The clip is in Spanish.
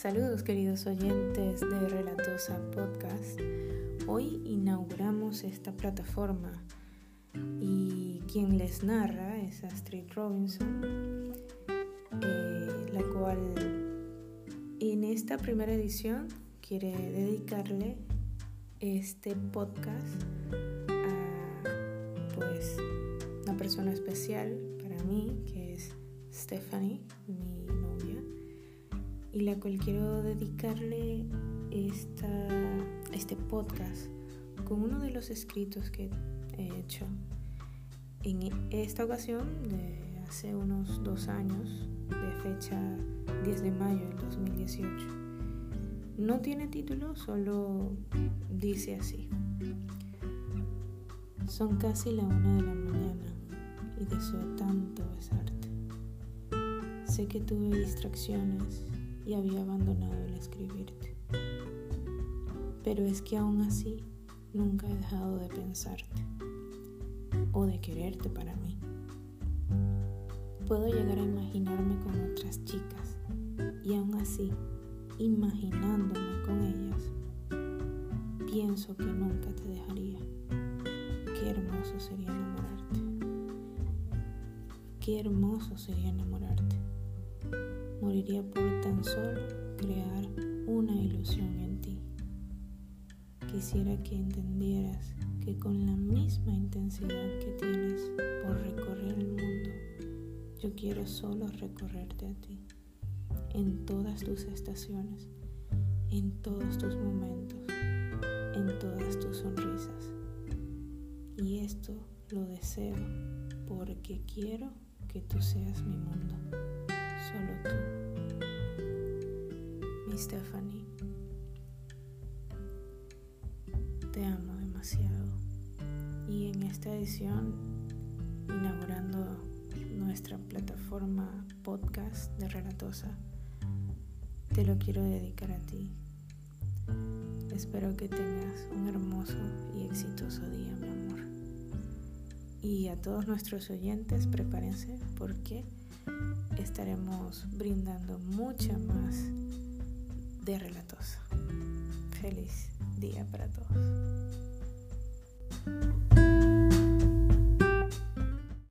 Saludos queridos oyentes de Relatosa Podcast. Hoy inauguramos esta plataforma y quien les narra es Astrid Robinson, eh, la cual en esta primera edición quiere dedicarle este podcast a pues una persona especial para mí que es Stephanie, mi y la cual quiero dedicarle esta, este podcast con uno de los escritos que he hecho en esta ocasión de hace unos dos años, de fecha 10 de mayo del 2018. No tiene título, solo dice así. Son casi la una de la mañana y deseo tanto besarte. Sé que tuve distracciones y había abandonado el escribirte. Pero es que aún así nunca he dejado de pensarte o de quererte para mí. Puedo llegar a imaginarme con otras chicas y aún así, imaginándome con ellas, pienso que nunca te dejaría. Qué hermoso sería enamorarte. Qué hermoso sería enamorarte moriría por tan solo crear una ilusión en ti. Quisiera que entendieras que con la misma intensidad que tienes por recorrer el mundo, yo quiero solo recorrerte a ti, en todas tus estaciones, en todos tus momentos, en todas tus sonrisas. Y esto lo deseo porque quiero que tú seas mi mundo Stephanie. Te amo demasiado. Y en esta edición, inaugurando nuestra plataforma podcast de Relatosa, te lo quiero dedicar a ti. Espero que tengas un hermoso y exitoso día, mi amor. Y a todos nuestros oyentes, prepárense porque estaremos brindando mucha más de relatosa. Feliz día para todos.